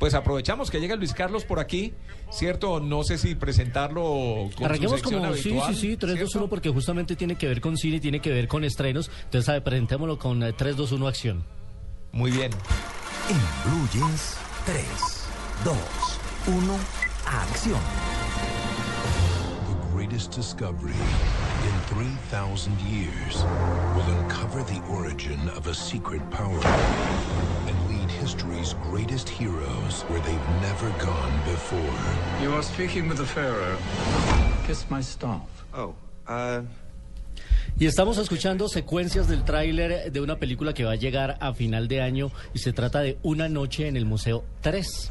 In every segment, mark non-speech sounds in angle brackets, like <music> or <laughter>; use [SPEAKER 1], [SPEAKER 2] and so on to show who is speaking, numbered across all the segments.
[SPEAKER 1] Pues aprovechamos que llega Luis Carlos por aquí, ¿cierto? No sé si presentarlo con
[SPEAKER 2] Arranquemos
[SPEAKER 1] su
[SPEAKER 2] como, sí,
[SPEAKER 1] habitual,
[SPEAKER 2] sí, sí, 3, 2, 1,
[SPEAKER 1] ¿cierto?
[SPEAKER 2] porque justamente tiene que ver con cine tiene que ver con estrenos. Entonces, ver, presentémoslo con eh, 3, 2, 1, acción.
[SPEAKER 1] Muy bien.
[SPEAKER 3] Jeans, 3, 2, 1, acción.
[SPEAKER 4] The greatest discovery in 3,000 years will uncover the origin of a secret power and lead history's greatest heroes where they've never gone before.
[SPEAKER 5] You are speaking with the Pharaoh. Kiss my staff.
[SPEAKER 6] Oh, uh,
[SPEAKER 2] Y estamos escuchando secuencias del tráiler de una película que va a llegar a final de año y se trata de Una noche en el Museo 3.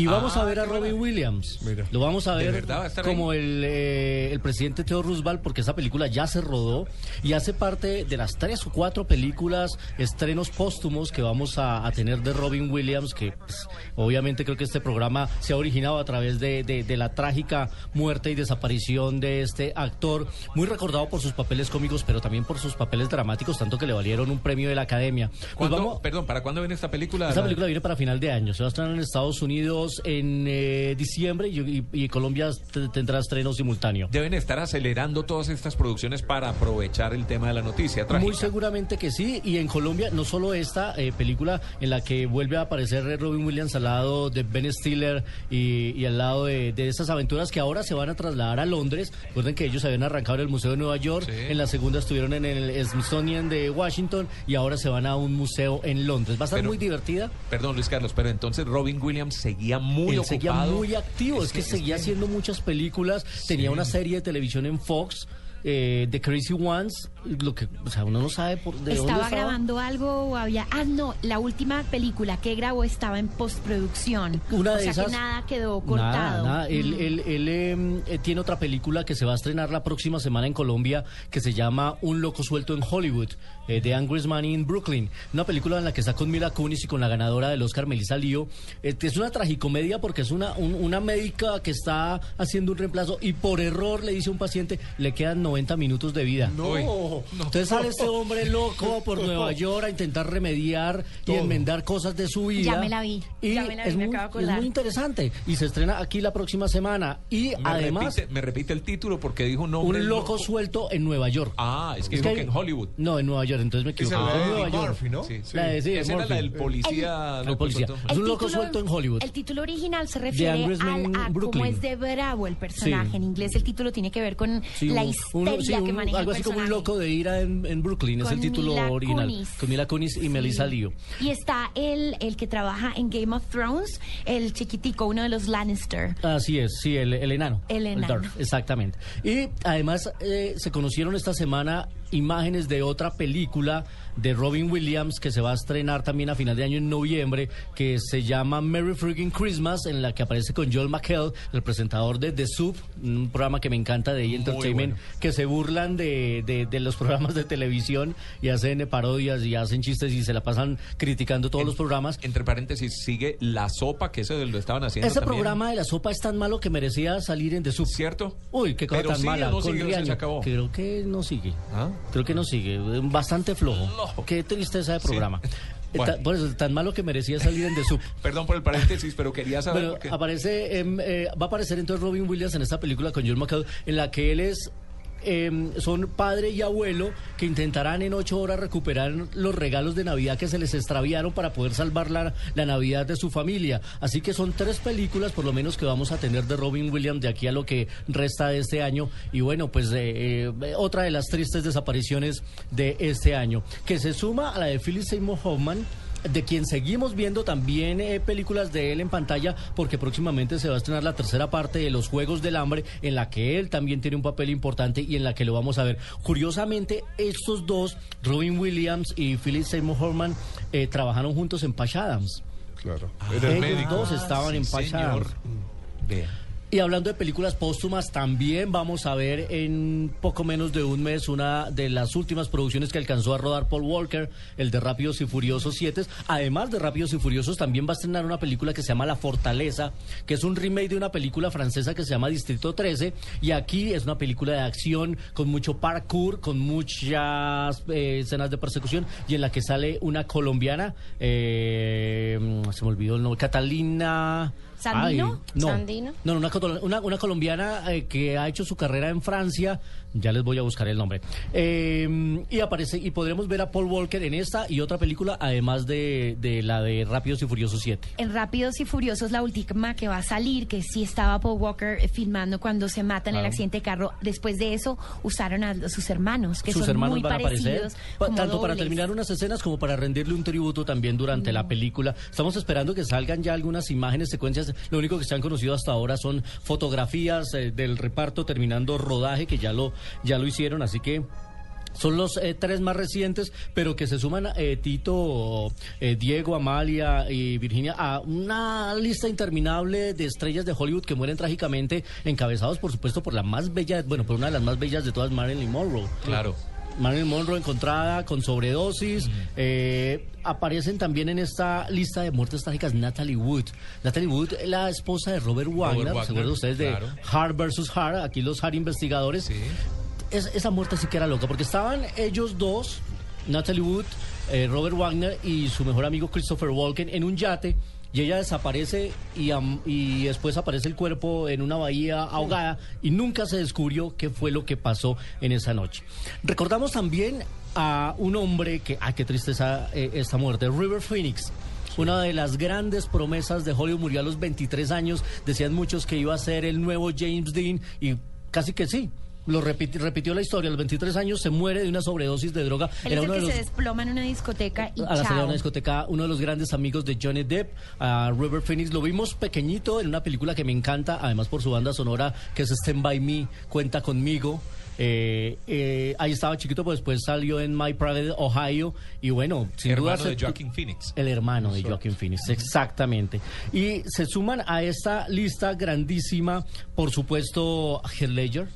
[SPEAKER 2] Y vamos
[SPEAKER 1] Ah,
[SPEAKER 2] a ver a Robin. Williams.
[SPEAKER 1] Mira.
[SPEAKER 2] Lo vamos a
[SPEAKER 1] ¿De
[SPEAKER 2] ver
[SPEAKER 1] verdad va a estar
[SPEAKER 2] como el, eh, el presidente Theodore Roosevelt, porque esa película ya se rodó y hace parte de las tres o cuatro películas, estrenos póstumos que vamos a, a tener de Robin Williams, que pues, obviamente creo que este programa se ha originado a través de, de- de la trágica muerte y desaparición de este actor, muy recordado por sus papeles cómicos, pero también por sus papeles dramáticos, tanto que le valieron un premio de la Academia. Pues
[SPEAKER 1] ¿Cuándo-
[SPEAKER 2] vamos-
[SPEAKER 1] Perdón, ¿para cuándo viene esta película?
[SPEAKER 2] esta película viene para final de año. Se va a estrenar en Estados Unidos en eh, diciembre y, y- y Colombia tendrá estreno simultáneo.
[SPEAKER 1] Deben estar acelerando todas estas producciones para aprovechar el tema de la noticia trágica.
[SPEAKER 2] Muy seguramente que sí. Y en Colombia, no solo esta eh, película en la que vuelve a aparecer Robin Williams al lado de Ben Stiller y, y al lado de, de esas aventuras que ahora se van a trasladar a Londres. Recuerden que ellos habían arrancado en el Museo de Nueva York,
[SPEAKER 1] Sí.
[SPEAKER 2] en la segunda estuvieron en el Smithsonian de Washington y ahora se van a un museo en Londres. Va a estar
[SPEAKER 1] Pero-
[SPEAKER 2] muy divertida.
[SPEAKER 1] Perdón, Luis Carlos, pero entonces Robin Williams seguía muy
[SPEAKER 2] Él
[SPEAKER 1] ocupado.
[SPEAKER 2] seguía muy activo, es, que,
[SPEAKER 1] es
[SPEAKER 2] seguía haciendo muchas películas, tenía una serie de televisión en Fox, eh, The Crazy Ones, lo que, o sea, uno no sabe por de dónde
[SPEAKER 7] ¿Estaba grabando algo o había.? Ah, no, la última película que grabó estaba en postproducción.
[SPEAKER 2] Una
[SPEAKER 7] o
[SPEAKER 2] de
[SPEAKER 7] sea
[SPEAKER 2] esas-
[SPEAKER 7] que nada quedó cortado.
[SPEAKER 2] Nada, nada. Él,
[SPEAKER 7] Mm.
[SPEAKER 2] él- él, em, eh, tiene otra película que se va a estrenar la próxima semana en Colombia que se llama Un loco suelto en Hollywood, eh, de Angry Money in Brooklyn. Una película en la que está con Mila Kunis y con la ganadora del Oscar, Melissa Leo. Este, es una tragicomedia porque es una, un- una médica que está haciendo un reemplazo y por error le dice a un paciente, le quedan 90 minutos de vida.
[SPEAKER 1] Uy,
[SPEAKER 2] Entonces sale este hombre loco por Nueva <laughs> York a intentar remediar y enmendar cosas de su vida.
[SPEAKER 7] Ya me la vi,
[SPEAKER 2] Y
[SPEAKER 7] ya me la vi,
[SPEAKER 2] es,
[SPEAKER 7] me
[SPEAKER 2] muy,
[SPEAKER 7] acabo de
[SPEAKER 2] es
[SPEAKER 7] acordar.
[SPEAKER 2] muy interesante. Y se estrena aquí la próxima semana. Y
[SPEAKER 1] Me
[SPEAKER 2] además,
[SPEAKER 1] repite, me repite el título porque dijo un nombre
[SPEAKER 2] un loco suelto en Nueva York.
[SPEAKER 1] Ah, es que
[SPEAKER 2] Es
[SPEAKER 1] dijo
[SPEAKER 2] que
[SPEAKER 1] en Hollywood.
[SPEAKER 2] No, en Nueva York, entonces me equivoqué.
[SPEAKER 6] es la
[SPEAKER 2] en
[SPEAKER 6] de
[SPEAKER 2] Nueva York.
[SPEAKER 6] Murphy, ¿no?
[SPEAKER 1] Sí, sí.
[SPEAKER 2] La de- sí,
[SPEAKER 1] Esa era
[SPEAKER 2] Murphy.
[SPEAKER 1] la del policía.
[SPEAKER 2] El policía.
[SPEAKER 1] loco,
[SPEAKER 2] Es un loco suelto en Hollywood.
[SPEAKER 7] El título original se refiere al, a cómo
[SPEAKER 2] Brooklyn.
[SPEAKER 7] es de bravo el personaje.
[SPEAKER 2] Sí.
[SPEAKER 7] En inglés el título tiene que ver con
[SPEAKER 2] Sí,
[SPEAKER 7] la
[SPEAKER 2] un- un- sí,
[SPEAKER 7] que
[SPEAKER 2] un-
[SPEAKER 7] maneja
[SPEAKER 2] algo
[SPEAKER 7] el
[SPEAKER 2] así como un loco de ira en, en Brooklyn, es
[SPEAKER 7] Con
[SPEAKER 2] el título
[SPEAKER 7] Mila
[SPEAKER 2] original.
[SPEAKER 7] Kunis.
[SPEAKER 2] Con Mila Kunis y
[SPEAKER 7] Sí.
[SPEAKER 2] Melissa Leo.
[SPEAKER 7] Y está el, el que trabaja en Game of Thrones, el chiquitico, uno de los Lannister.
[SPEAKER 2] Así es, sí, el, el enano.
[SPEAKER 7] El enano.
[SPEAKER 2] Darth, exactamente. Y además eh, se conocieron esta semana imágenes de otra película de Robin Williams que se va a estrenar también a final de año en noviembre, que se llama Merry Freaking Christmas, en la que aparece con Joel McHale, el presentador de The Soup, un programa que me encanta de E! Entertainment,
[SPEAKER 1] bueno.
[SPEAKER 2] que se burlan de, de- de los <laughs> programas de televisión y hacen parodias y hacen chistes y se la pasan criticando todos los programas.
[SPEAKER 1] Entre paréntesis, sigue La Sopa, que eso lo estaban haciendo
[SPEAKER 2] Ese
[SPEAKER 1] también.
[SPEAKER 2] programa de la sopa es tan malo que merecía salir en The Soup.
[SPEAKER 1] ¿Cierto?
[SPEAKER 2] Uy, qué cosa
[SPEAKER 1] Pero
[SPEAKER 2] tan
[SPEAKER 1] sigue
[SPEAKER 2] mala.
[SPEAKER 1] no
[SPEAKER 2] con
[SPEAKER 1] sigue se acabó.
[SPEAKER 2] Creo que no sigue.
[SPEAKER 1] ¿Ah?
[SPEAKER 2] Creo que no sigue. Bastante flojo. Qué tristeza de programa. <laughs> Eh,
[SPEAKER 1] Bueno.
[SPEAKER 2] ta- Por eso, tan malo que merecía salir en The Soup. <laughs>
[SPEAKER 1] Perdón por el paréntesis, pero quería saber.
[SPEAKER 2] Bueno, aparece, em, eh, va a aparecer entonces Robin Williams en esta película con Joel McHale, en la que él es, em, son padre y abuelo que intentarán en ocho horas recuperar los regalos de Navidad que se les extraviaron para poder salvar la, la Navidad de su familia. Así que son tres películas por lo menos que vamos a tener de Robin Williams de aquí a lo que resta de este año. Y bueno, pues eh, eh, otra de las tristes desapariciones de este año, que se suma a la de Philip Seymour Hoffman de quien seguimos viendo también eh, películas de él en pantalla, porque próximamente se va a estrenar la tercera parte de Los Juegos del Hambre, en la que él también tiene un papel importante y en la que lo vamos a ver. Curiosamente, estos dos, Robin Williams y Philip Seymour Hoffman, eh, trabajaron juntos en Patch Adams.
[SPEAKER 6] Claro.
[SPEAKER 1] Ah,
[SPEAKER 2] Ellos
[SPEAKER 6] médico.
[SPEAKER 2] dos estaban en
[SPEAKER 1] Sí,
[SPEAKER 2] Patch
[SPEAKER 1] señor.
[SPEAKER 2] Adams.
[SPEAKER 1] Vea.
[SPEAKER 2] Y hablando de películas póstumas, también vamos a ver en poco menos de un mes una de las últimas producciones que alcanzó a rodar Paul Walker, el de Rápidos y Furiosos 7. Además de Rápidos y Furiosos, también va a estrenar una película que se llama La Fortaleza, que es un remake de una película francesa que se llama Distrito 13. Y aquí es una película de acción con mucho parkour, con muchas eh, escenas de persecución y en la que sale una colombiana, eh, se me olvidó el nombre, Catalina...
[SPEAKER 7] ¿Sandino?
[SPEAKER 2] no.
[SPEAKER 7] ¿Sandino?
[SPEAKER 2] No, una, una, una colombiana eh, que ha hecho su carrera en Francia. Ya les voy a buscar el nombre. Eh, y aparece, y podremos ver a Paul Walker en esta y otra película, además de, de la de Rápidos y Furiosos 7.
[SPEAKER 7] En Rápidos y Furiosos, la última que va a salir, que sí estaba Paul Walker eh, filmando cuando se matan en el accidente de carro. Después de eso, usaron a sus hermanos, que
[SPEAKER 2] Sus
[SPEAKER 7] son
[SPEAKER 2] hermanos
[SPEAKER 7] muy
[SPEAKER 2] van a aparecer,
[SPEAKER 7] parecidos.
[SPEAKER 2] pa-
[SPEAKER 7] como
[SPEAKER 2] tanto para terminar unas escenas como para rendirle un tributo también durante la película. Estamos esperando que salgan ya algunas imágenes, secuencias. Lo único que se han conocido hasta ahora son fotografías eh, del reparto terminando rodaje, que ya lo, ya lo hicieron, así que... Son los eh, tres más recientes, pero que se suman eh, Tito, eh, Diego, Amalia y Virginia a una lista interminable de estrellas de Hollywood que mueren trágicamente, encabezados por supuesto por la más bella, bueno, por una de las más bellas de todas, Marilyn Monroe.
[SPEAKER 1] Claro.
[SPEAKER 2] Marilyn Monroe encontrada con sobredosis. eh, aparecen también en esta lista de muertes trágicas Natalie Wood. Natalie Wood, la esposa de Robert Wagner.
[SPEAKER 1] Wagner,
[SPEAKER 2] ¿Se acuerdan ustedes
[SPEAKER 1] claro.
[SPEAKER 2] de Hart versus Hart? Aquí los Hart investigadores.
[SPEAKER 1] Sí.
[SPEAKER 2] Es- esa muerte sí que era loca, porque estaban ellos dos, Natalie Wood, eh, Robert Wagner y su mejor amigo Christopher Walken, en un yate. Y ella desaparece y, y después aparece el cuerpo en una bahía ahogada y nunca se descubrió qué fue lo que pasó en esa noche. Recordamos también a un hombre que, ay, qué tristeza eh, esta muerte, River Phoenix. Una de las grandes promesas de Hollywood murió a los 23 años. Decían muchos que iba a ser el nuevo James Dean y casi que sí. Lo repiti- repitió la historia. A los 23 años se muere de una sobredosis de droga.
[SPEAKER 7] Él es el que se desploma en una discoteca y
[SPEAKER 2] a la salida de una discoteca, uno de los grandes amigos de Johnny Depp, a River Phoenix. Lo vimos pequeñito en una película que me encanta, además por su banda sonora, que es Stand By Me, Cuenta Conmigo. Eh, eh, ahí estaba chiquito, pues después salió en My Private Ohio. Y bueno, sin duda.
[SPEAKER 1] Hermano de Joaquin Phoenix.
[SPEAKER 2] el hermano de Joaquin Phoenix, exactamente. Y se suman a esta lista grandísima, por supuesto, Heath Ledger,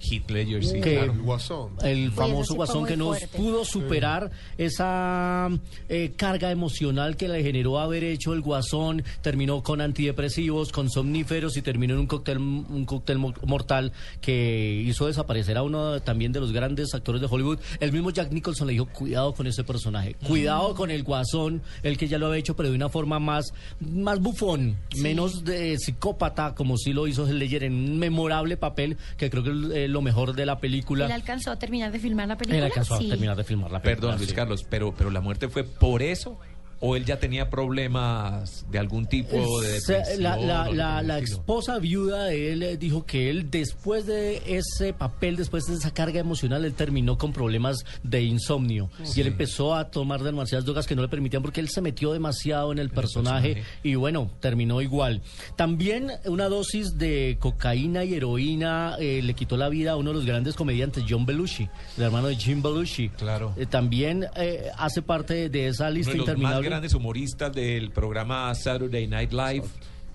[SPEAKER 1] Heath Ledger, sí,
[SPEAKER 2] que-
[SPEAKER 1] claro.
[SPEAKER 6] El guasón.
[SPEAKER 2] el
[SPEAKER 7] sí
[SPEAKER 2] famoso guasón que no pudo superar esa eh, carga emocional que le generó haber hecho el guasón, terminó con antidepresivos, con somníferos y terminó en un cóctel, un cóctel mo- mortal que hizo desaparecer a uno también de los grandes actores de Hollywood. El mismo Jack Nicholson le dijo, cuidado con ese personaje, cuidado con el guasón, el que ya lo había hecho, pero de una forma más, más bufón, menos de psicópata, como sí lo hizo Heath Ledger en un memorable papel que creo que eh, lo mejor de la película.
[SPEAKER 7] Él alcanzó a terminar de filmar la película.
[SPEAKER 2] Él alcanzó
[SPEAKER 7] Sí.
[SPEAKER 2] a terminar de filmar la película.
[SPEAKER 1] Perdón, Luis
[SPEAKER 2] sí.
[SPEAKER 1] Carlos, pero, pero la muerte fue por eso o él ya tenía problemas de algún tipo de
[SPEAKER 2] Se-
[SPEAKER 1] depresión.
[SPEAKER 2] la, esposa viuda de él eh, dijo que él después de ese papel, después de esa carga emocional, él terminó con problemas de insomnio y él empezó a tomar demasiadas drogas que no le permitían porque él se metió demasiado en el personaje,
[SPEAKER 1] personaje.
[SPEAKER 2] y bueno, terminó igual. También una dosis de cocaína y heroína eh, le quitó la vida a uno de los grandes comediantes, John Belushi, el hermano de Jim Belushi.
[SPEAKER 1] Claro.
[SPEAKER 2] Eh, también eh, hace parte de esa lista
[SPEAKER 1] de
[SPEAKER 2] interminable.
[SPEAKER 1] Grandes humoristas del programa Saturday Night Live,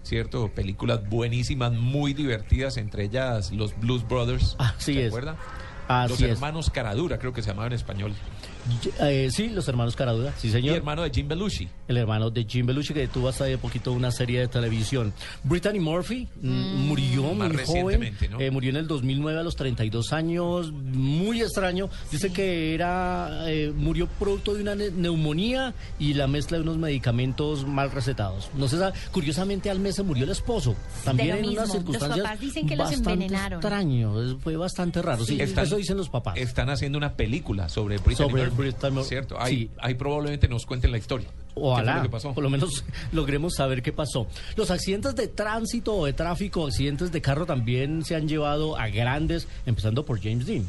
[SPEAKER 1] ¿cierto? Películas buenísimas, muy divertidas, entre ellas los Blues Brothers.
[SPEAKER 2] Así
[SPEAKER 1] ¿Se
[SPEAKER 2] es.
[SPEAKER 1] acuerdan?
[SPEAKER 2] Así
[SPEAKER 1] los
[SPEAKER 2] es.
[SPEAKER 1] hermanos Caradura, creo que se llamaban en español.
[SPEAKER 2] Eh, sí, los hermanos Caradura, sí
[SPEAKER 1] Y
[SPEAKER 2] señor.
[SPEAKER 1] hermano de Jim Belushi.
[SPEAKER 2] El hermano de Jim Belushi que tuvo hasta hace poquito una serie de televisión. Brittany Murphy mm, murió
[SPEAKER 1] Más
[SPEAKER 2] muy joven,
[SPEAKER 1] recientemente, ¿no?
[SPEAKER 2] eh, murió en el 2009 a los 32 años, muy extraño. Dice que era eh, murió producto de una ne- neumonía y la mezcla de unos medicamentos mal recetados. No sé, sa- curiosamente al mes se murió el esposo, también
[SPEAKER 7] lo
[SPEAKER 2] en
[SPEAKER 7] mismo.
[SPEAKER 2] unas
[SPEAKER 7] Los
[SPEAKER 2] circunstancias
[SPEAKER 7] papás dicen que los
[SPEAKER 2] bastante
[SPEAKER 7] envenenaron.
[SPEAKER 2] extraño, fue bastante raro. Sí,
[SPEAKER 1] Están-
[SPEAKER 2] eso dicen los papás.
[SPEAKER 1] Están haciendo una película sobre Brittany
[SPEAKER 2] Sobre
[SPEAKER 1] Murphy, ¿Cierto? Ahí,
[SPEAKER 2] Sí.
[SPEAKER 1] ahí probablemente nos cuenten la historia. ¿Qué fue
[SPEAKER 2] Ojalá,
[SPEAKER 1] lo pasó?
[SPEAKER 2] por lo menos <laughs> logremos saber qué pasó. Los accidentes de tránsito o de tráfico, accidentes de carro también se han llevado a grandes, empezando por James Dean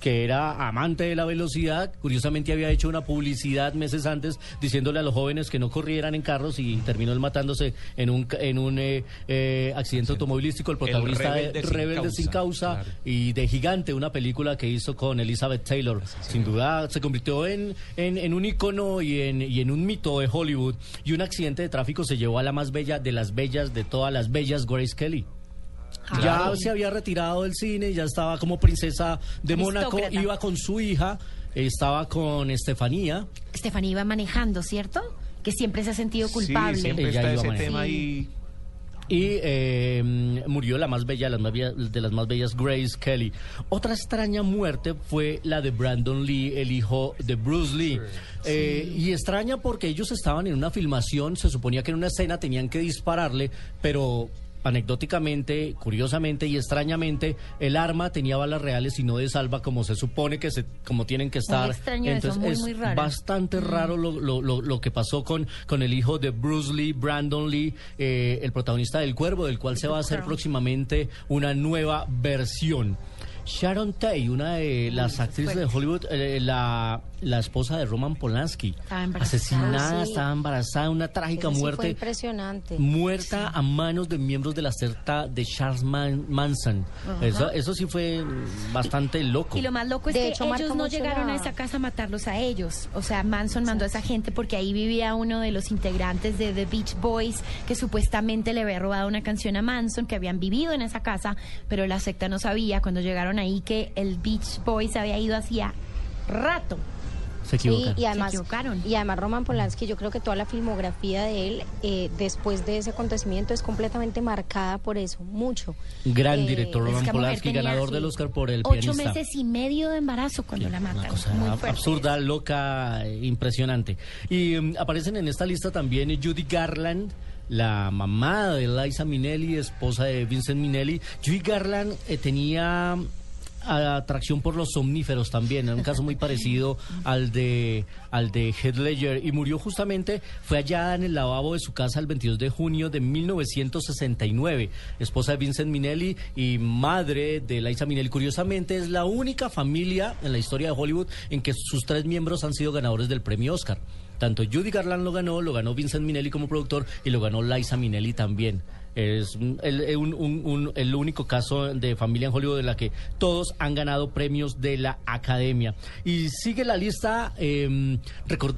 [SPEAKER 2] que era amante de la velocidad, curiosamente había hecho una publicidad meses antes diciéndole a los jóvenes que no corrieran en carros y terminó él matándose en un en un eh, eh, accidente automovilístico, el protagonista de
[SPEAKER 1] Rebelde sin
[SPEAKER 2] Rebelde sin
[SPEAKER 1] Causa,
[SPEAKER 2] causa,
[SPEAKER 1] claro.
[SPEAKER 2] y de Gigante, una película que hizo con Elizabeth Taylor. Sin duda se convirtió en, en, en un icono y en, y en un mito de Hollywood. Y un accidente de tráfico se llevó a la más bella de las bellas, de todas las bellas, Grace Kelly. Ya se había retirado del cine, ya estaba como princesa de Mónaco, iba con su hija, estaba con Estefanía.
[SPEAKER 7] Estefanía iba manejando, ¿cierto? Que siempre se ha sentido culpable.
[SPEAKER 1] Sí, siempre
[SPEAKER 2] Ella
[SPEAKER 1] está ese tema ahí.
[SPEAKER 2] Y eh, murió la más bella, las más bella- de las más bellas, Grace Kelly. Otra extraña muerte fue la de Brandon Lee, el hijo de Bruce Lee. Eh, y extraña porque ellos estaban en una filmación, se suponía que en una escena tenían que dispararle, pero anecdóticamente, curiosamente y extrañamente, el arma tenía balas reales y no de salva como se supone que se, como tienen que estar.
[SPEAKER 7] extraño eso, muy,
[SPEAKER 2] es
[SPEAKER 7] muy raro.
[SPEAKER 2] bastante raro lo, lo- lo- lo que pasó con, con el hijo de Bruce Lee, Brandon Lee, eh, el protagonista del Cuervo, del cual se va a hacer próximamente una nueva versión. Sharon Tate, una de las actrices de Hollywood, eh, la, la esposa de Roman Polanski, asesinada,
[SPEAKER 6] Ah, sí.
[SPEAKER 2] estaba embarazada, una trágica
[SPEAKER 6] Eso sí
[SPEAKER 2] muerte
[SPEAKER 6] fue impresionante.
[SPEAKER 2] muerta a manos de miembros de la secta de Charles Man- Manson. Eso, eso sí fue mm, bastante loco.
[SPEAKER 7] Y lo más loco es
[SPEAKER 6] De
[SPEAKER 7] que
[SPEAKER 6] hecho,
[SPEAKER 7] ellos no llegaron
[SPEAKER 6] la-
[SPEAKER 7] a esa casa a matarlos a ellos. O sea, Manson mandó a esa gente porque ahí vivía uno de los integrantes de The Beach Boys que supuestamente le había robado una canción a Manson, que habían vivido en esa casa, pero la secta no sabía cuando llegaron ahí que el Beach Boys había ido hacía rato.
[SPEAKER 2] Se equivocan.
[SPEAKER 6] Sí, y además,
[SPEAKER 7] equivocaron.
[SPEAKER 6] y además Roman Polanski, yo creo que toda la filmografía de él, eh, después de ese acontecimiento, es completamente marcada por eso, mucho.
[SPEAKER 2] Gran
[SPEAKER 6] Eh,
[SPEAKER 2] director Roman Polanski,
[SPEAKER 7] tenía,
[SPEAKER 2] ganador
[SPEAKER 7] sí,
[SPEAKER 2] del Oscar por el
[SPEAKER 7] Ocho
[SPEAKER 2] pianista.
[SPEAKER 7] meses y medio de embarazo cuando la
[SPEAKER 2] Una
[SPEAKER 7] matan.
[SPEAKER 2] cosa
[SPEAKER 7] Muy fuerte.
[SPEAKER 2] absurda, loca, impresionante. Y mm, aparecen en esta lista también Judy Garland, la mamá de Liza Minnelli, esposa de Vincent Minnelli. Judy Garland eh, tenía atracción por los somníferos también, en un caso muy parecido al de al de Heath Ledger y murió justamente fue hallada en el lavabo de su casa el 22 de junio de 1969, esposa de Vincent Minnelli y madre de Liza Minnelli. Curiosamente es la única familia en la historia de Hollywood en que sus tres miembros han sido ganadores del premio Oscar. Tanto Judy Garland lo ganó, lo ganó Vincent Minnelli como productor y lo ganó Liza Minnelli también. Es el, un- un- un- el único caso de familia en Hollywood en la que todos han ganado premios de la academia. Y sigue la lista. eh,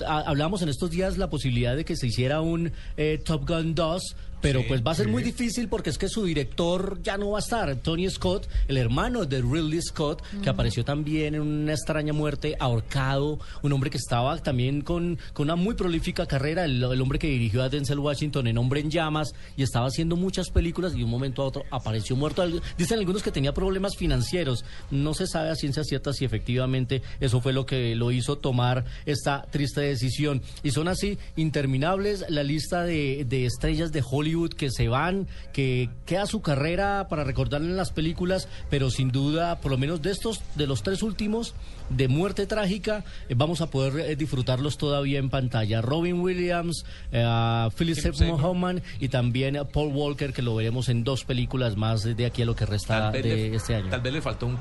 [SPEAKER 2] hablábamos en estos días la posibilidad de que se hiciera un eh, Top Gun 2. Pero
[SPEAKER 1] Sí,
[SPEAKER 2] pues va a ser
[SPEAKER 1] sí.
[SPEAKER 2] muy difícil porque es que su director ya no va a estar. Tony Scott, el hermano de Ridley Scott, que apareció también en una extraña muerte, ahorcado. Un hombre que estaba también con, con una muy prolífica carrera. El, el hombre que dirigió a Denzel Washington en Hombre en Llamas y estaba haciendo muchas películas y de un momento a otro apareció muerto. Dicen algunos que tenía problemas financieros. No se sabe a ciencia cierta si efectivamente eso fue lo que lo hizo tomar esta triste decisión. Y son así interminables la lista de, de estrellas de Hollywood que se van, que queda su carrera para recordarla en las películas, pero sin duda, por lo menos de estos, de los tres últimos, de muerte trágica, eh, vamos a poder eh, disfrutarlos todavía en pantalla. Robin Williams, eh, Philip Seymour. Hoffman y también Paul Walker, que lo veremos en dos películas más de aquí a lo que resta
[SPEAKER 1] Tal
[SPEAKER 2] de
[SPEAKER 1] le,
[SPEAKER 2] este año.
[SPEAKER 1] tal vez le faltó un